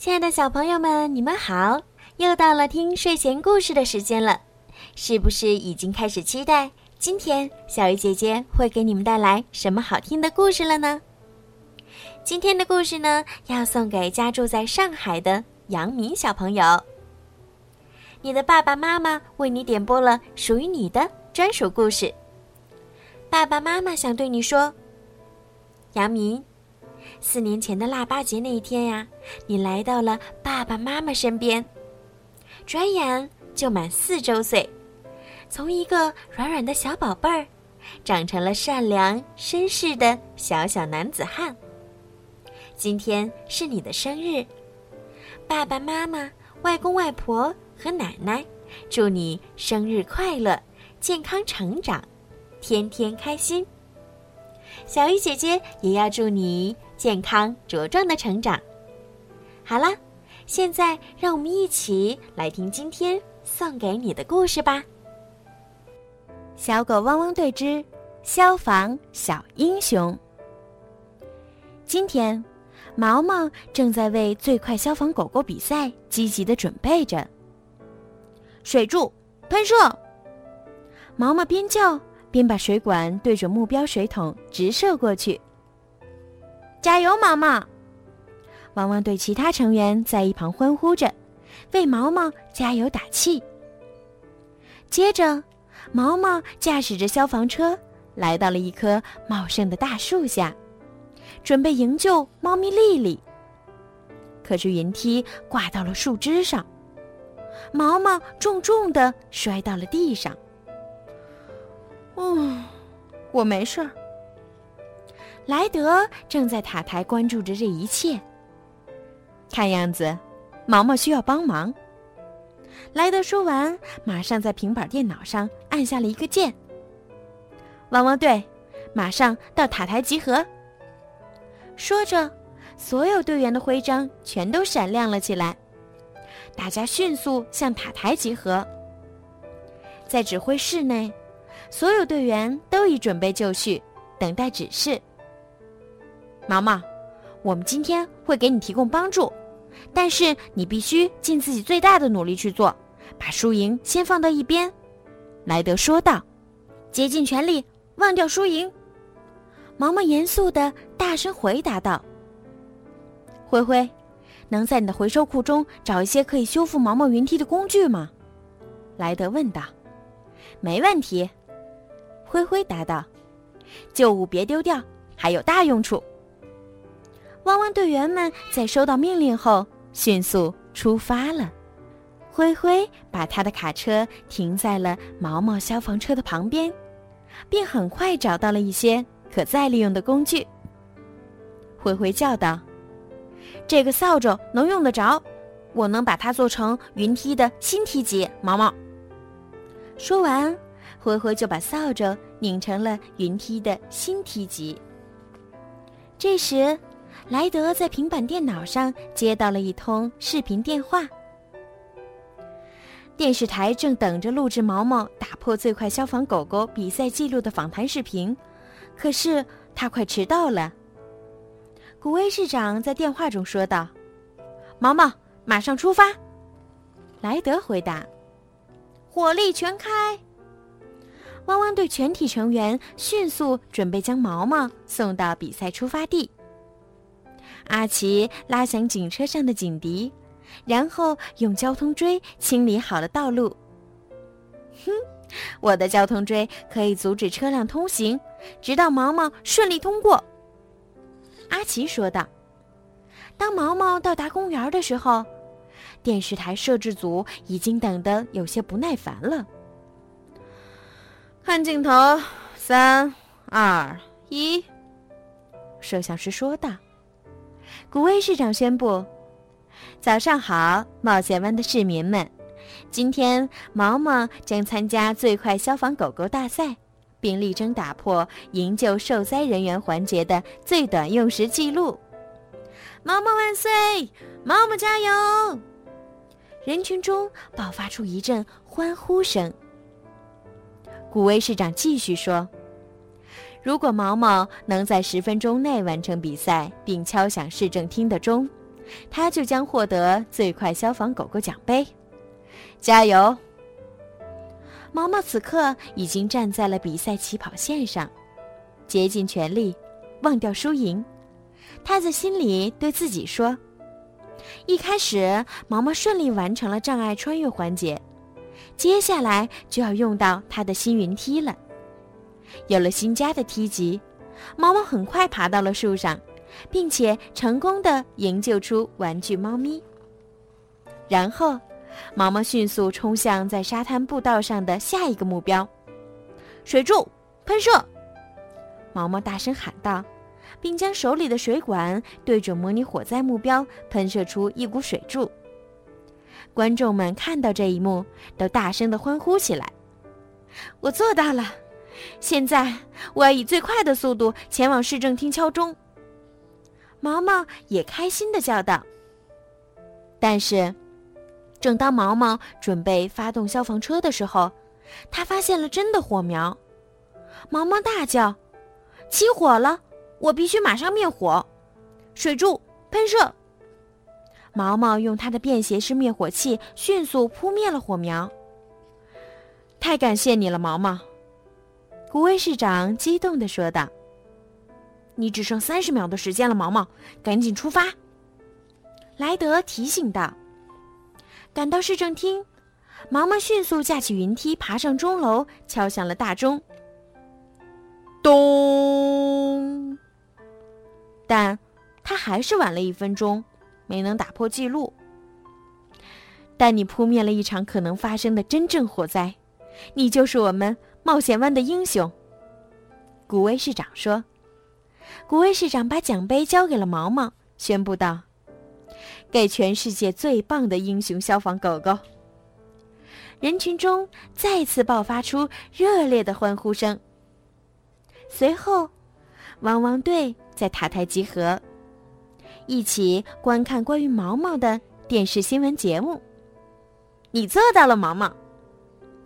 亲爱的小朋友们，你们好！又到了听睡前故事的时间了，是不是已经开始期待今天小鱼姐姐会给你们带来什么好听的故事了呢？今天的故事呢，要送给家住在上海的杨明小朋友。你的爸爸妈妈为你点播了属于你的专属故事。爸爸妈妈想对你说，杨明。四年前的腊八节那一天呀，你来到了爸爸妈妈身边，转眼就满四周岁，从一个软软的小宝贝儿，长成了善良绅士的小小男子汉。今天是你的生日，爸爸妈妈、外公外婆和奶奶，祝你生日快乐，健康成长，天天开心。小鱼姐姐也要祝你。健康茁壮的成长。好了，现在让我们一起来听今天送给你的故事吧。小狗汪汪队之消防小英雄。今天，毛毛正在为最快消防狗狗比赛积极的准备着。水柱，喷射！毛毛边叫边把水管对准目标水桶直射过去。加油，毛毛！汪汪队其他成员在一旁欢呼着，为毛毛加油打气。接着，毛毛驾驶着消防车来到了一棵茂盛的大树下，准备营救猫咪丽丽。可是云梯挂到了树枝上，毛毛重重的摔到了地上。嗯，我没事儿。莱德正在塔台关注着这一切。看样子，毛毛需要帮忙。莱德说完，马上在平板电脑上按下了一个键。汪汪队，马上到塔台集合。说着，所有队员的徽章全都闪亮了起来。大家迅速向塔台集合。在指挥室内，所有队员都已准备就绪，等待指示。毛毛，我们今天会给你提供帮助，但是你必须尽自己最大的努力去做，把输赢先放到一边。”莱德说道，“竭尽全力，忘掉输赢。”毛毛严肃的大声回答道。“灰灰，能在你的回收库中找一些可以修复毛毛云梯的工具吗？”莱德问道。“没问题。”灰灰答道，“旧物别丢掉，还有大用处。”汪汪队员们在收到命令后迅速出发了。灰灰把他的卡车停在了毛毛消防车的旁边，并很快找到了一些可再利用的工具。灰灰叫道：“这个扫帚能用得着，我能把它做成云梯的新梯级。”毛毛说完，灰灰就把扫帚拧成了云梯的新梯级。这时，莱德在平板电脑上接到了一通视频电话。电视台正等着录制毛毛打破最快消防狗狗比赛记录的访谈视频，可是他快迟到了。古威市长在电话中说道：“毛毛，马上出发。”莱德回答：“火力全开。”汪汪队全体成员迅速准备将毛毛送到比赛出发地。阿奇拉响警车上的警笛，然后用交通锥清理好了道路。哼，我的交通锥可以阻止车辆通行，直到毛毛顺利通过。阿奇说道。当毛毛到达公园的时候，电视台摄制组已经等得有些不耐烦了。看镜头，三、二、一，摄像师说道。古威市长宣布：“早上好，冒险湾的市民们！今天毛毛将参加最快消防狗狗大赛，并力争打破营救受灾人员环节的最短用时记录。毛毛万岁！毛毛加油！”人群中爆发出一阵欢呼声。古威市长继续说。如果毛毛能在十分钟内完成比赛，并敲响市政厅的钟，他就将获得最快消防狗狗奖杯。加油！毛毛此刻已经站在了比赛起跑线上，竭尽全力，忘掉输赢。他在心里对自己说：“一开始，毛毛顺利完成了障碍穿越环节，接下来就要用到他的新云梯了。有了新家的梯级，毛毛很快爬到了树上，并且成功的营救出玩具猫咪。然后。”毛毛迅速冲向在沙滩步道上的下一个目标，水柱喷射！毛毛大声喊道，并将手里的水管对准模拟火灾目标，喷射出一股水柱。观众们看到这一幕，都大声的欢呼起来。我做到了！现在我要以最快的速度前往市政厅敲钟。毛毛也开心的叫道。但是。正当毛毛准备发动消防车的时候，他发现了真的火苗。毛毛大叫：“起火了！我必须马上灭火！”水柱喷射。毛毛用他的便携式灭火器迅速扑灭了火苗。太感谢你了，毛毛！古威市长激动地说道。“你只剩三十秒的时间了，毛毛，赶紧出发！”莱德提醒道。赶到市政厅，毛毛迅速架起云梯，爬上钟楼，敲响了大钟。咚！但他还是晚了一分钟，没能打破记录。但你扑灭了一场可能发生的真正火灾，你就是我们冒险湾的英雄。古威市长说。古威市长把奖杯交给了毛毛，宣布道。给全世界最棒的英雄消防狗狗！人群中再次爆发出热烈的欢呼声。随后，汪汪队在塔台集合，一起观看关于毛毛的电视新闻节目。你做到了，毛毛！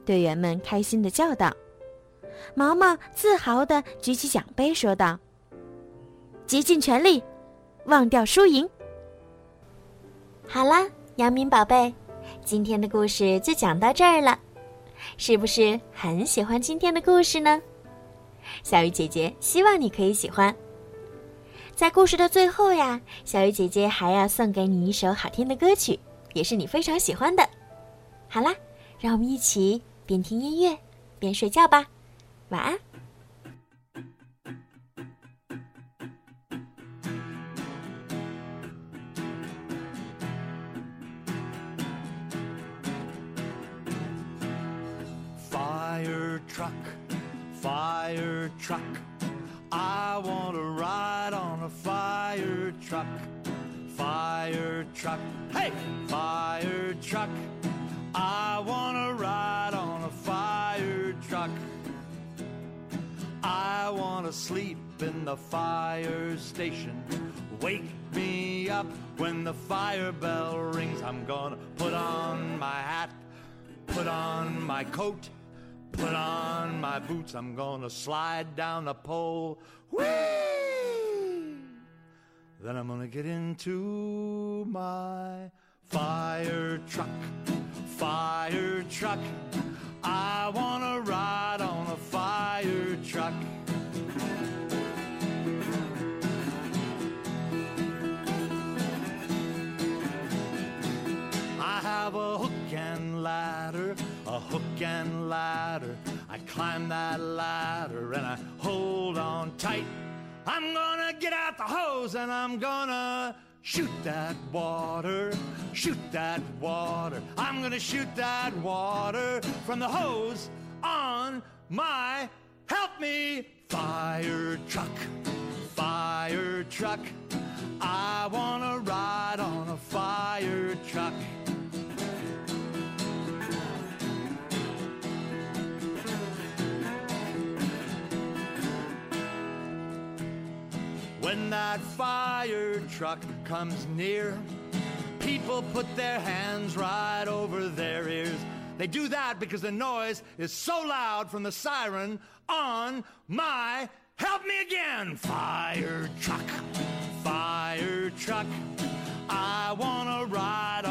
队员们开心的叫道。毛毛自豪地举起奖杯，说道：“竭尽全力，忘掉输赢。”好啦，杨明宝贝，今天的故事就讲到这儿了，是不是很喜欢今天的故事呢？小鱼姐姐希望你可以喜欢。在故事的最后呀，小鱼姐姐还要送给你一首好听的歌曲，也是你非常喜欢的。好啦，让我们一起边听音乐边睡觉吧，晚安。truck, fire truck. I want to ride on a fire truck, fire truck. Hey, fire truck. I want to ride want to sleep in the fire station. Wake me up when the fire bell rings. I'm gonna put on my hat, put on my coat Put on my boots, I'm gonna slide down the pole. Whee! Then I'm gonna get into my fire truck. Fire truck. I wanna ride and I'm gonna shoot that water, shoot that water. I'm gonna shoot that water from the hose on my help me fire truck, fire truck. I wanna ride on a fire truck. When that fire truck comes near, people put their hands right over their ears. They do that because the noise is so loud from the siren on my help me again fire truck. Fire truck. I wanna ride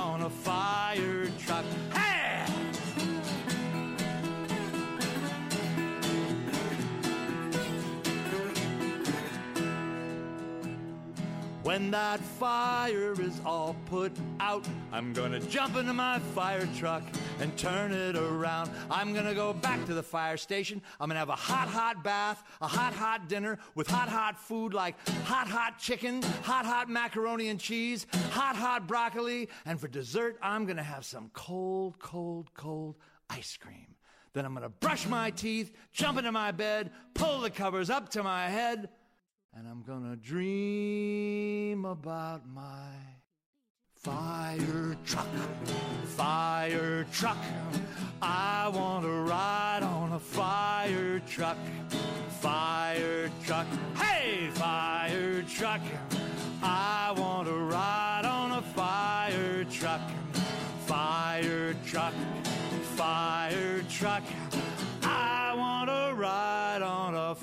When that fire is all put out, I'm gonna jump into my fire truck and turn it around. I'm gonna go back to the fire station. I'm gonna have a hot, hot bath, a hot, hot dinner with hot, hot food like hot, hot chicken, hot, hot macaroni and cheese, hot, hot broccoli, and for dessert, I'm gonna have some cold, cold, cold ice cream. Then I'm gonna brush my teeth, jump into my bed, pull the covers up to my head, and I'm gonna dream about my fire truck. Fire truck. I want to ride on a fire truck. Fire truck. Hey, fire truck. I want to ride on a fire truck. Fire truck. Fire truck. I want to ride on a